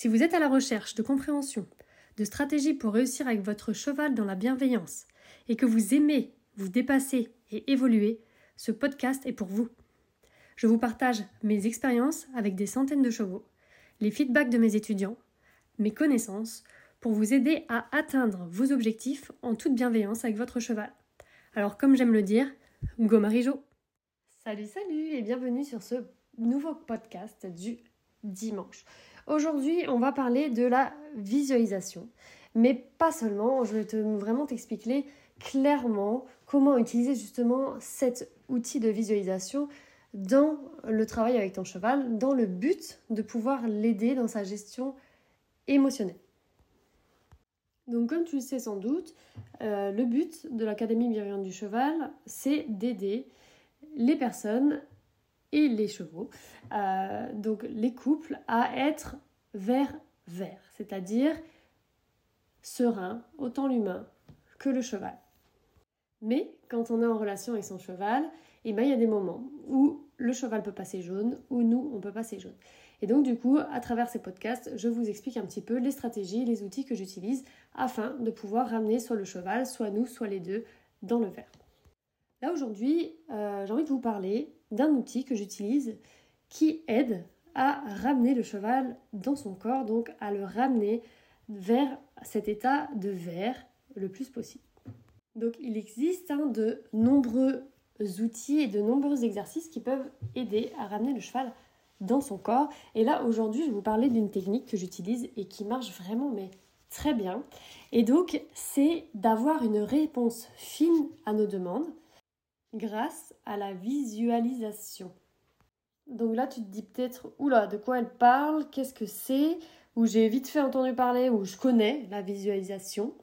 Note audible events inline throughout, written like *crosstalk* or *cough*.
Si vous êtes à la recherche de compréhension, de stratégies pour réussir avec votre cheval dans la bienveillance et que vous aimez vous dépasser et évoluer, ce podcast est pour vous. Je vous partage mes expériences avec des centaines de chevaux, les feedbacks de mes étudiants, mes connaissances, pour vous aider à atteindre vos objectifs en toute bienveillance avec votre cheval. Alors comme j'aime le dire, go Marijo Salut salut et bienvenue sur ce nouveau podcast du dimanche. Aujourd'hui on va parler de la visualisation, mais pas seulement, je vais te, vraiment t'expliquer clairement comment utiliser justement cet outil de visualisation dans le travail avec ton cheval, dans le but de pouvoir l'aider dans sa gestion émotionnelle. Donc comme tu le sais sans doute, euh, le but de l'Académie bienveillante du cheval, c'est d'aider les personnes et les chevaux, euh, donc les couples, à être vers vers, c'est-à-dire serein, autant l'humain que le cheval. Mais quand on est en relation avec son cheval, eh ben, il y a des moments où le cheval peut passer jaune, ou nous, on peut passer jaune. Et donc du coup, à travers ces podcasts, je vous explique un petit peu les stratégies, les outils que j'utilise afin de pouvoir ramener soit le cheval, soit nous, soit les deux dans le verre. Là aujourd'hui, euh, j'ai envie de vous parler d'un outil que j'utilise qui aide à ramener le cheval dans son corps, donc à le ramener vers cet état de verre le plus possible. Donc il existe hein, de nombreux outils et de nombreux exercices qui peuvent aider à ramener le cheval dans son corps. Et là, aujourd'hui, je vais vous parler d'une technique que j'utilise et qui marche vraiment, mais très bien. Et donc, c'est d'avoir une réponse fine à nos demandes grâce à la visualisation. Donc là, tu te dis peut-être, oula, de quoi elle parle Qu'est-ce que c'est Ou j'ai vite fait entendu parler, ou je connais la visualisation.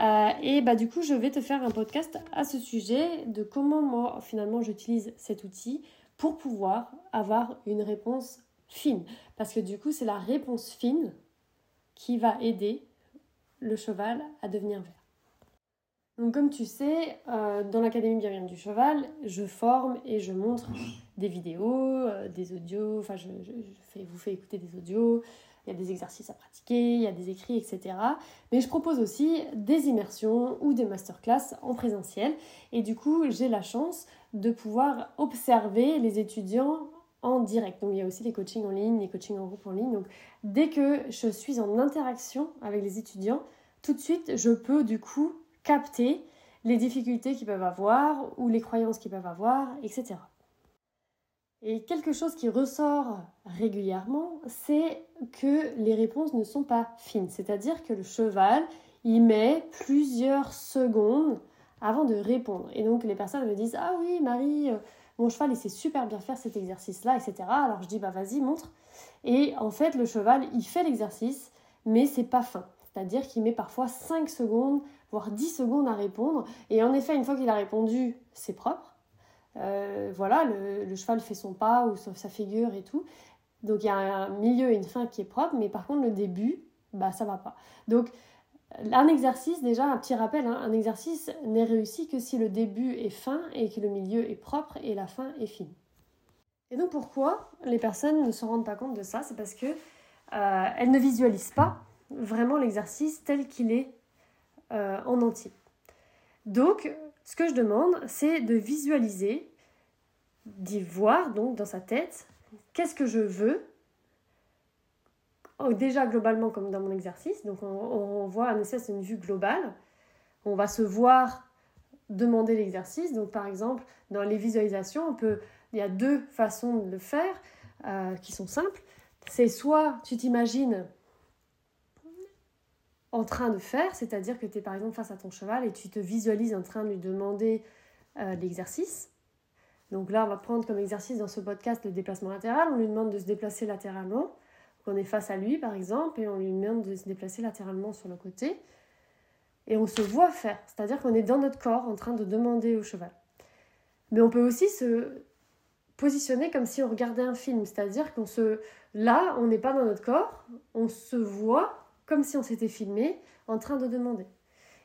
Euh, et bah du coup, je vais te faire un podcast à ce sujet de comment moi finalement j'utilise cet outil pour pouvoir avoir une réponse fine. Parce que du coup, c'est la réponse fine qui va aider le cheval à devenir vert. Donc comme tu sais, euh, dans l'Académie bienveillante du cheval, je forme et je montre des vidéos, euh, des audios, enfin je, vous fais écouter des audios, il y a des exercices à pratiquer, il y a des écrits, etc. Mais je propose aussi des immersions ou des masterclass en présentiel. Et du coup, j'ai la chance de pouvoir observer les étudiants en direct. Donc il y a aussi les coachings en ligne, les coachings en groupe en ligne. Donc dès que je suis en interaction avec les étudiants, tout de suite, je peux du coup capter les difficultés qu'ils peuvent avoir ou les croyances qu'ils peuvent avoir, etc. Et quelque chose qui ressort régulièrement, c'est que les réponses ne sont pas fines. C'est-à-dire que le cheval, il met plusieurs secondes avant de répondre. Et donc les personnes me disent Ah oui, Marie, euh, mon cheval, il sait super bien faire cet exercice-là, etc. Alors je dis Bah vas-y, montre. Et en fait, le cheval, il fait l'exercice, mais c'est pas fin. C'est-à-dire qu'il met parfois 5 secondes, voire 10 secondes à répondre. Et en effet, une fois qu'il a répondu, c'est propre. Euh, voilà, le, cheval fait son pas ou sa figure et tout. Donc il y a un milieu et une fin qui est propre, mais par contre le début, bah ça va pas. Donc un exercice, déjà un petit rappel, hein, un exercice n'est réussi que si le début est fin et que le milieu est propre et la fin est fine. Et donc pourquoi les personnes ne se rendent pas compte de ça? C'est parce que euh, elles ne visualisent pas vraiment l'exercice tel qu'il est euh, en entier. Donc ce que je demande, c'est de visualiser, d'y voir donc dans sa tête, qu'est-ce que je veux oh, déjà globalement comme dans mon exercice. Donc on, voit essai, c'est une vue globale. On va se voir demander l'exercice. Donc par exemple, dans les visualisations, on peut, il y a deux façons de le faire euh, qui sont simples. C'est soit tu t'imagines en train de faire, c'est-à-dire que tu es par exemple face à ton cheval et tu te visualises en train de lui demander euh, l'exercice. Donc là, on va prendre comme exercice dans ce podcast le déplacement latéral. On lui demande de se déplacer latéralement. qu'on est face à lui par exemple et on lui demande de se déplacer latéralement sur le côté et on se voit faire, c'est-à-dire qu'on est dans notre corps en train de demander au cheval. Mais on peut aussi se positionner comme si on regardait un film, c'est-à-dire qu'on se là, on n'est pas dans notre corps, on se voit comme si on s'était filmé en train de demander.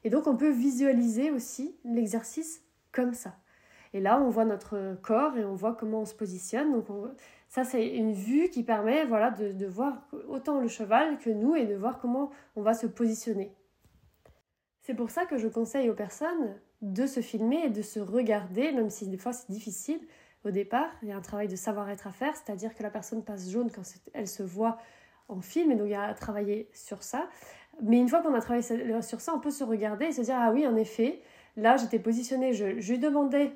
Et donc on peut visualiser aussi l'exercice comme ça. Et là, on voit notre corps et on voit comment on se positionne. Donc ça, c'est une vue qui permet voilà, de, de voir autant le cheval que nous et de voir comment on va se positionner. C'est pour ça que je conseille aux personnes de se filmer et de se regarder, même si des fois c'est difficile au départ. Il y a un travail de savoir-être à faire, c'est-à-dire que la personne passe jaune quand elle se voit en film, et donc a à travailler sur ça. Mais une fois qu'on a travaillé sur ça, on peut se regarder et se dire Ah oui, en effet, là j'étais positionnée, je, je lui demandais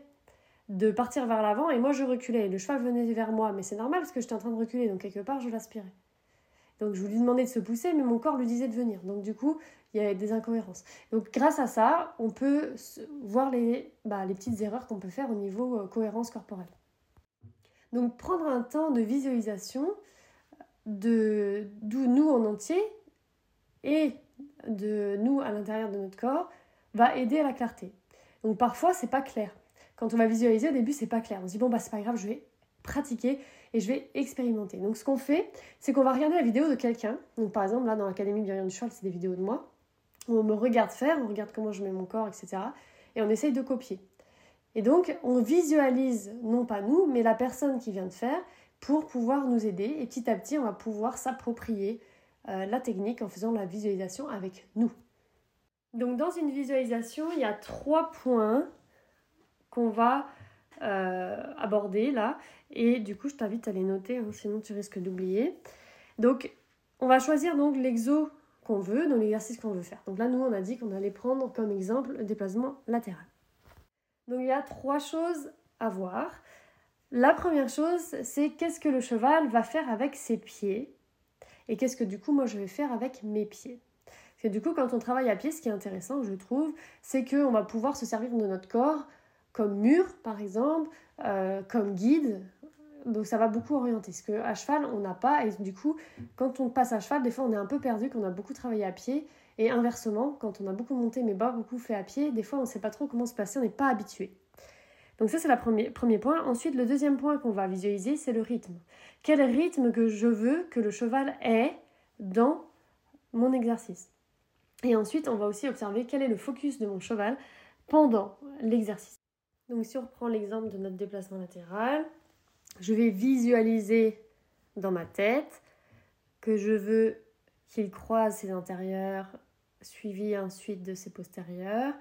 de partir vers l'avant et moi je reculais. Le cheval venait vers moi, mais c'est normal parce que j'étais en train de reculer, donc quelque part je l'aspirais. Donc je lui demandais de se pousser, mais mon corps lui disait de venir. Donc du coup, il y avait des incohérences. Donc grâce à ça, on peut voir les, bah, les petites erreurs qu'on peut faire au niveau euh, cohérence corporelle. Donc prendre un temps de visualisation de nous en entier et de nous à l'intérieur de notre corps va aider à la clarté. Donc parfois c'est pas clair. Quand on va visualiser au début c'est pas clair. On se dit bon bah c'est pas grave, je vais pratiquer et je vais expérimenter. Donc ce qu'on fait, c'est qu'on va regarder la vidéo de quelqu'un. Donc par exemple là dans l'académie Bienvenue du cheval, c'est des vidéos de moi où on me regarde faire, on regarde comment je mets mon corps, etc. Et on essaye de copier. Et donc on visualise non pas nous, mais la personne qui vient de faire pour pouvoir nous aider. Et petit à petit, on va pouvoir s'approprier euh, la technique en faisant la visualisation avec nous. Donc dans une visualisation, il y a trois points qu'on va euh, aborder là. Et du coup, je t'invite à les noter, hein, sinon tu risques d'oublier. Donc, on va choisir donc l'exo qu'on veut, donc l'exercice qu'on veut faire. Donc là, nous, on a dit qu'on allait prendre comme exemple le déplacement latéral. Donc il y a trois choses à voir. La première chose, c'est qu'est-ce que le cheval va faire avec ses pieds et qu'est-ce que du coup moi je vais faire avec mes pieds. Parce que du coup quand on travaille à pied, ce qui est intéressant je trouve, c'est qu'on va pouvoir se servir de notre corps comme mur par exemple, euh, comme guide. Donc ça va beaucoup orienter. Parce qu'à cheval on n'a pas et du coup quand on passe à cheval, des fois on est un peu perdu, qu'on a beaucoup travaillé à pied. Et inversement, quand on a beaucoup monté mais pas beaucoup fait à pied, des fois on ne sait pas trop comment se passer, on n'est pas habitué. Donc ça, c'est le premier, premier point. Ensuite, le deuxième point qu'on va visualiser, c'est le rythme. Quel rythme que je veux que le cheval ait dans mon exercice. Et ensuite, on va aussi observer quel est le focus de mon cheval pendant l'exercice. Donc si on reprend l'exemple de notre déplacement latéral, je vais visualiser dans ma tête que je veux qu'il croise ses antérieurs, suivi ensuite de ses postérieurs,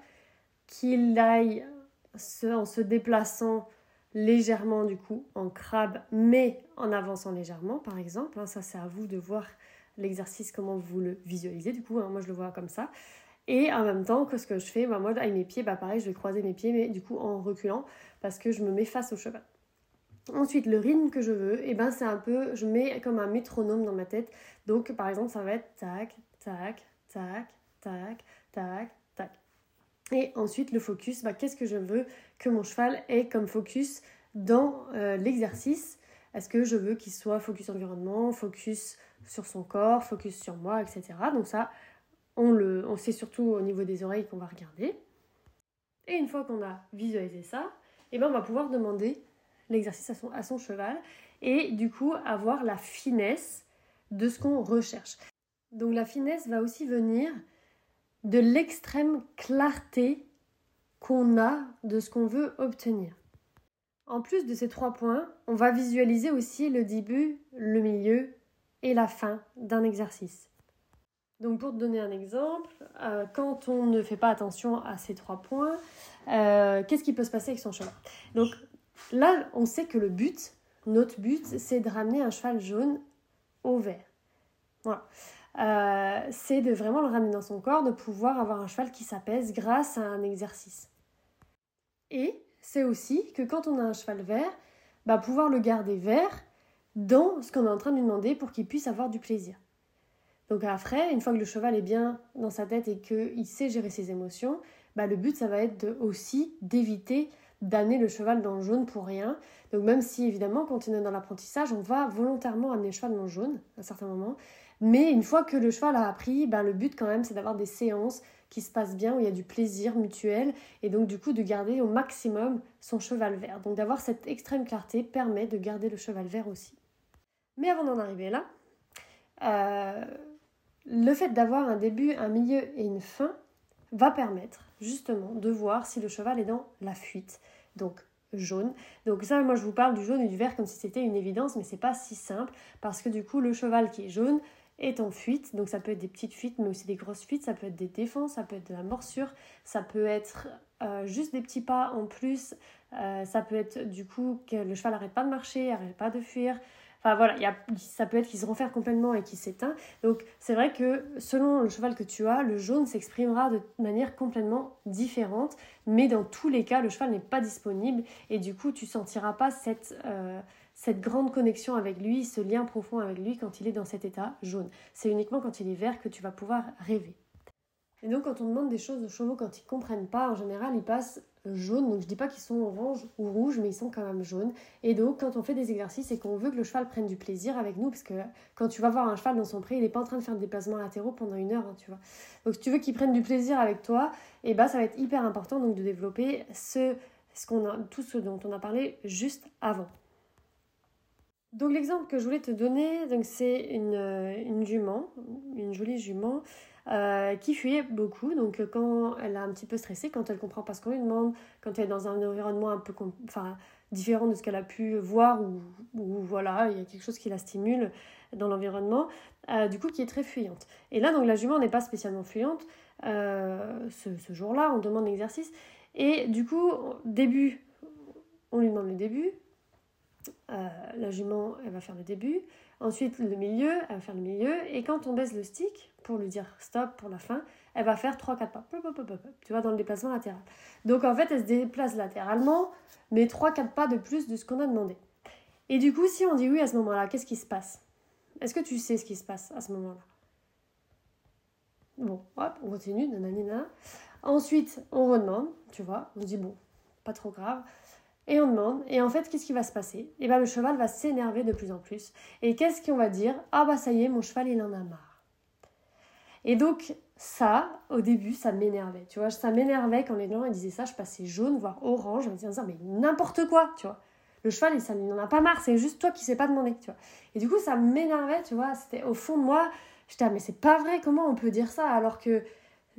qu'il aille en se déplaçant légèrement du coup en crabe, mais en avançant légèrement par exemple. Hein, ça c'est à vous de voir l'exercice, comment vous le visualisez du coup. Hein, moi je le vois comme ça. Et en même temps, que ce que je fais, bah, moi avec mes pieds, bah, pareil, je vais croiser mes pieds, mais du coup en reculant parce que je me mets face au cheval. Ensuite, le rythme que je veux, et eh ben c'est un peu, je mets comme un métronome dans ma tête. Donc par exemple, ça va être tac, tac, tac, tac, tac, et ensuite, le focus, bah, qu'est-ce que je veux que mon cheval ait comme focus dans euh, l'exercice? Est-ce que je veux qu'il soit focus environnement, focus sur son corps, focus sur moi, etc. Donc ça, on le on sait surtout au niveau des oreilles qu'on va regarder. Et une fois qu'on a visualisé ça, eh ben on va pouvoir demander l'exercice à son, à son cheval et du coup avoir la finesse de ce qu'on recherche. Donc la finesse va aussi venir de l'extrême clarté qu'on a de ce qu'on veut obtenir. En plus de ces trois points, on va visualiser aussi le début, le milieu et la fin d'un exercice. Donc pour te donner un exemple, euh, quand on ne fait pas attention à ces trois points, euh, qu'est-ce qui peut se passer avec son cheval? Donc là, on sait que le but, notre but, c'est de ramener un cheval jaune au vert. Voilà. Euh, c'est de vraiment le ramener dans son corps, de pouvoir avoir un cheval qui s'apaise grâce à un exercice. Et c'est aussi que quand on a un cheval vert, bah, pouvoir le garder vert dans ce qu'on est en train de lui demander pour qu'il puisse avoir du plaisir. Donc après, une fois que le cheval est bien dans sa tête et qu'il sait gérer ses émotions, bah, le but ça va être aussi d'éviter d'amener le cheval dans le jaune pour rien. Donc même si évidemment quand on est dans l'apprentissage, on va volontairement amener le cheval dans le jaune à un certain moment. Mais une fois que le cheval a appris, ben, le but quand même c'est d'avoir des séances qui se passent bien, où il y a du plaisir mutuel, et donc du coup de garder au maximum son cheval vert. Donc d'avoir cette extrême clarté permet de garder le cheval vert aussi. Mais avant d'en arriver là, euh, le fait d'avoir un début, un milieu et une fin va permettre justement de voir si le cheval est dans la fuite. Donc jaune. Donc ça, moi je vous parle du jaune et du vert comme si c'était une évidence, mais c'est pas si simple parce que du coup le cheval qui est jaune est en fuite. Donc ça peut être des petites fuites, mais aussi des grosses fuites. Ça peut être des défenses, ça peut être de la morsure, ça peut être euh, juste des petits pas en plus. Euh, ça peut être du coup que le cheval n'arrête pas de marcher, n'arrête pas de fuir. Enfin voilà, y a, ça peut être qu'il se renferme complètement et qu'il s'éteint. Donc c'est vrai que selon le cheval que tu as, le jaune s'exprimera de manière complètement différente. Mais dans tous les cas, le cheval n'est pas disponible et du coup tu sentiras pas cette, euh, cette grande connexion avec lui, ce lien profond avec lui quand il est dans cet état jaune. C'est uniquement quand il est vert que tu vas pouvoir rêver. Et donc quand on demande des choses aux chevaux quand ils comprennent pas, en général ils passent jaunes. Donc je dis pas qu'ils sont orange ou rouges, mais ils sont quand même jaunes. Et donc quand on fait des exercices et qu'on veut que le cheval prenne du plaisir avec nous, parce que quand tu vas voir un cheval dans son pré, il n'est pas en train de faire des déplacements latéraux pendant une heure, hein, tu vois. Donc si tu veux qu'il prenne du plaisir avec toi, et eh ben ça va être hyper important donc de développer ce, ce a, tout ce dont on a parlé juste avant. Donc l'exemple que je voulais te donner, c'est une, une jument, une jolie jument euh, qui fuyait beaucoup. Donc euh, quand elle est un petit peu stressée, quand elle comprend pas ce qu'on lui demande, quand elle est dans un environnement un peu enfin, différent de ce qu'elle a pu voir ou, voilà, il y a quelque chose qui la stimule dans l'environnement, euh, du coup qui est très fuyante. Et là, donc la jument n'est pas spécialement fuyante. ce jour-là, on demande l'exercice. Et du coup, début, on lui demande le début. La jument, elle va faire le début. Ensuite, le milieu, elle va faire le milieu. Et quand on baisse le stick, pour lui dire stop pour la fin, elle va faire 3-4 pas. Tu vois, dans le déplacement latéral. Donc en fait, elle se déplace latéralement, mais 3-4 pas de plus de ce qu'on a demandé. Et du coup, si on dit oui à ce moment-là, qu'est-ce qui se passe? Est-ce que tu sais ce qui se passe à ce moment-là? Bon, hop, on continue, nanana. Ensuite, on redemande, tu vois, on dit bon, pas trop grave. Et on demande, et en fait, qu'est-ce qui va se passer? Et eh bien, le cheval va s'énerver de plus en plus. Et qu'est-ce qu'on va dire? Ah bah ça y est, mon cheval, il en a marre. Et donc, ça, au début, ça m'énervait. Tu vois, ça m'énervait quand les gens disaient ça. Je passais jaune, voire orange. Je me disais, mais n'importe quoi, tu vois. Le cheval, il n'en a pas marre. C'est juste toi qui sais pas demander, tu vois. Et du coup, ça m'énervait, tu vois. C'était au fond de moi. J'étais, ah, mais c'est pas vrai. Comment on peut dire ça alors que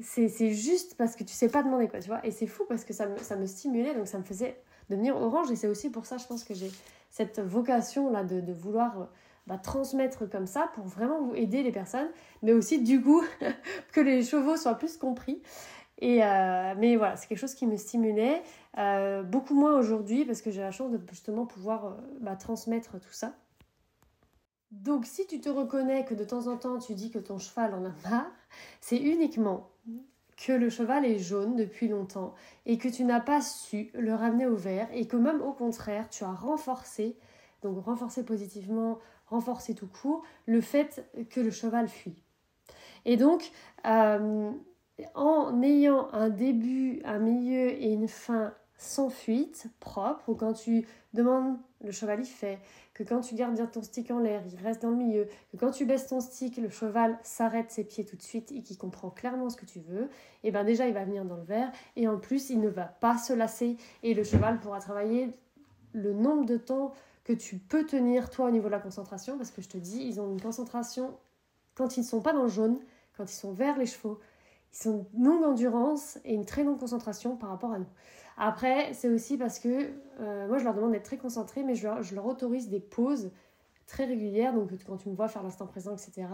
c'est juste parce que tu sais pas demander, quoi, tu vois. Et c'est fou parce que ça me, ça me stimulait. Donc, ça me faisait devenir orange. Et c'est aussi pour ça, je pense que j'ai cette vocation-là de, de, vouloir euh, bah, transmettre comme ça pour vraiment vous aider les personnes, mais aussi du coup *laughs* que les chevaux soient plus compris. Et euh, mais voilà, c'est quelque chose qui me stimulait, euh, beaucoup moins aujourd'hui parce que j'ai la chance de justement pouvoir bah, transmettre tout ça. Donc si tu te reconnais que de temps en temps tu dis que ton cheval en a marre, c'est uniquement que le cheval est jaune depuis longtemps et que tu n'as pas su le ramener au vert et que même au contraire tu as renforcé, donc renforcé positivement, renforcé tout court, le fait que le cheval fuit. Et donc, euh, en ayant un début, un milieu et une fin sans fuite, propre, ou quand tu demandes, le cheval il fait, que quand tu gardes bien ton stick en l'air, il reste dans le milieu, que quand tu baisses ton stick, le cheval s'arrête ses pieds tout de suite et qu'il comprend clairement ce que tu veux, et bien déjà il va venir dans le verre, et en plus il ne va pas se lasser, et le cheval pourra travailler le nombre de temps que tu peux tenir toi au niveau de la concentration, parce que je te dis, ils ont une concentration, quand ils ne sont pas dans le jaune, quand ils sont vers les chevaux, ils ont une longue endurance et une très longue concentration par rapport à nous. Après, c'est aussi parce que euh, moi, je leur demande d'être très concentrés, mais je leur, autorise des pauses très régulières. Donc, quand tu me vois faire l'instant présent, etc.,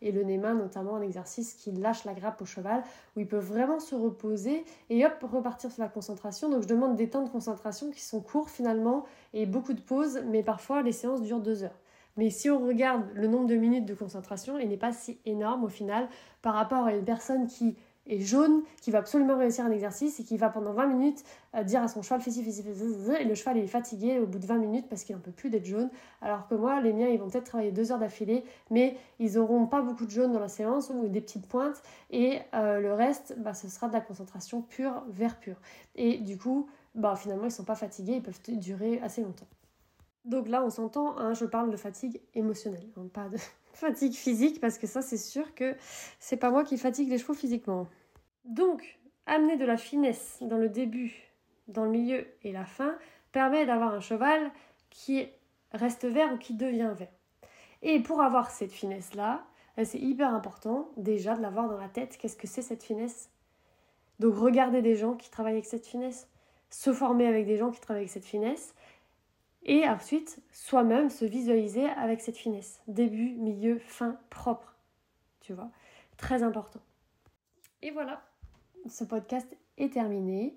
et le nez-main, notamment un exercice qui lâche la grappe au cheval, où ils peuvent vraiment se reposer et hop, repartir sur la concentration. Donc, je demande des temps de concentration qui sont courts finalement et beaucoup de pauses, mais parfois les séances durent deux heures. Mais si on regarde le nombre de minutes de concentration, il n'est pas si énorme au final par rapport à une personne qui est jaune, qui va absolument réussir un exercice et qui va pendant 20 minutes euh, dire à son cheval fais ci, fais ci, fais et le cheval est fatigué au bout de 20 minutes parce qu'il n'en peut plus d'être jaune. Alors que moi, les miens, ils vont peut-être travailler deux heures d'affilée, mais ils n'auront pas beaucoup de jaune dans la séance ou des petites pointes et euh, le reste, bah, ce sera de la concentration pure, vert pur. Et du coup, bah finalement ils sont pas fatigués, ils peuvent durer assez longtemps. Donc là, on s'entend, hein, je parle de fatigue émotionnelle, hein, pas de *laughs* fatigue physique, parce que ça, c'est sûr que c'est pas moi qui fatigue les chevaux physiquement. Donc, amener de la finesse dans le début, dans le milieu et la fin permet d'avoir un cheval qui reste vert ou qui devient vert. Et pour avoir cette finesse-là, eh, c'est hyper important déjà de l'avoir dans la tête. Qu'est-ce que c'est cette finesse? Donc regarder des gens qui travaillent avec cette finesse, se former avec des gens qui travaillent avec cette finesse, et ensuite soi-même se visualiser avec cette finesse. Début, milieu, fin, propre. Tu vois? Très important. Et voilà, ce podcast est terminé.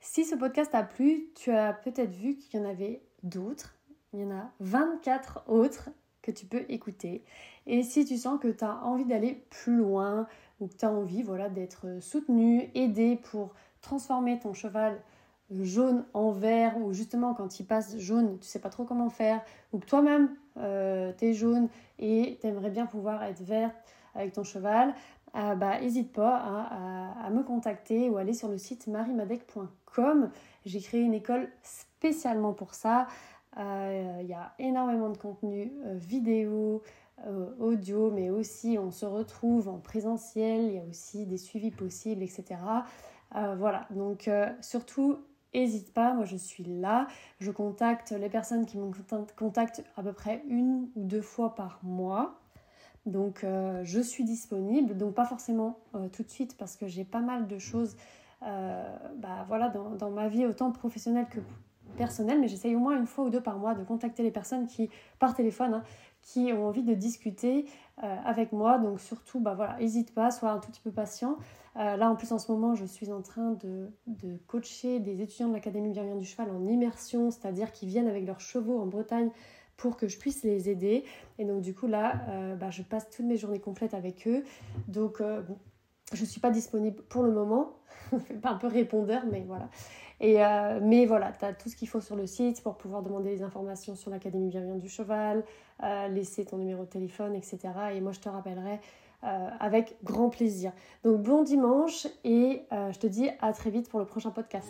Si ce podcast a plu, tu as peut-être vu qu'il y en avait d'autres. Il y en a 24 autres que tu peux écouter. Et si tu sens que tu as envie d'aller plus loin ou que tu as envie voilà, d'être soutenu, aidé pour transformer ton cheval jaune en vert ou justement quand il passe jaune, tu sais pas trop comment faire ou que toi-même euh, tu es jaune et tu aimerais bien pouvoir être vert avec ton cheval, euh, bah n'hésite pas à, me contacter ou aller sur le site marimadec.com. J'ai créé une école spécialement pour ça. Euh, il y a énormément de contenu vidéo, audio, mais aussi on se retrouve en présentiel, il y a aussi des suivis possibles, etc. voilà, donc surtout N'hésite pas, moi je suis là. Je contacte les personnes qui me contactent à peu près une ou deux fois par mois. Donc euh, je suis disponible, donc pas forcément euh, tout de suite parce que j'ai pas mal de choses euh, bah, voilà, dans, ma vie autant professionnelle que personnelle, mais j'essaye au moins une fois ou deux par mois de contacter les personnes qui, par téléphone, hein, qui ont envie de discuter avec moi. Donc surtout, bah voilà, n'hésite pas, sois un tout petit peu patient. Euh, là, en plus, en ce moment, je suis en train de, coacher des étudiants de l'Académie Bienveillante du Cheval en immersion, c'est-à-dire qu'ils viennent avec leurs chevaux en Bretagne pour que je puisse les aider. Et donc, du coup, là, euh, bah, je passe toutes mes journées complètes avec eux. Donc, euh, je ne suis pas disponible pour le moment. *laughs* pas un peu répondeur, mais voilà. Et, mais voilà, tu as tout ce qu'il faut sur le site pour pouvoir demander les informations sur l'Académie Bienveillante du Cheval, laisser ton numéro de téléphone, etc. Et moi, je te rappellerai euh, avec grand plaisir. Donc bon dimanche et euh, je te dis à très vite pour le prochain podcast.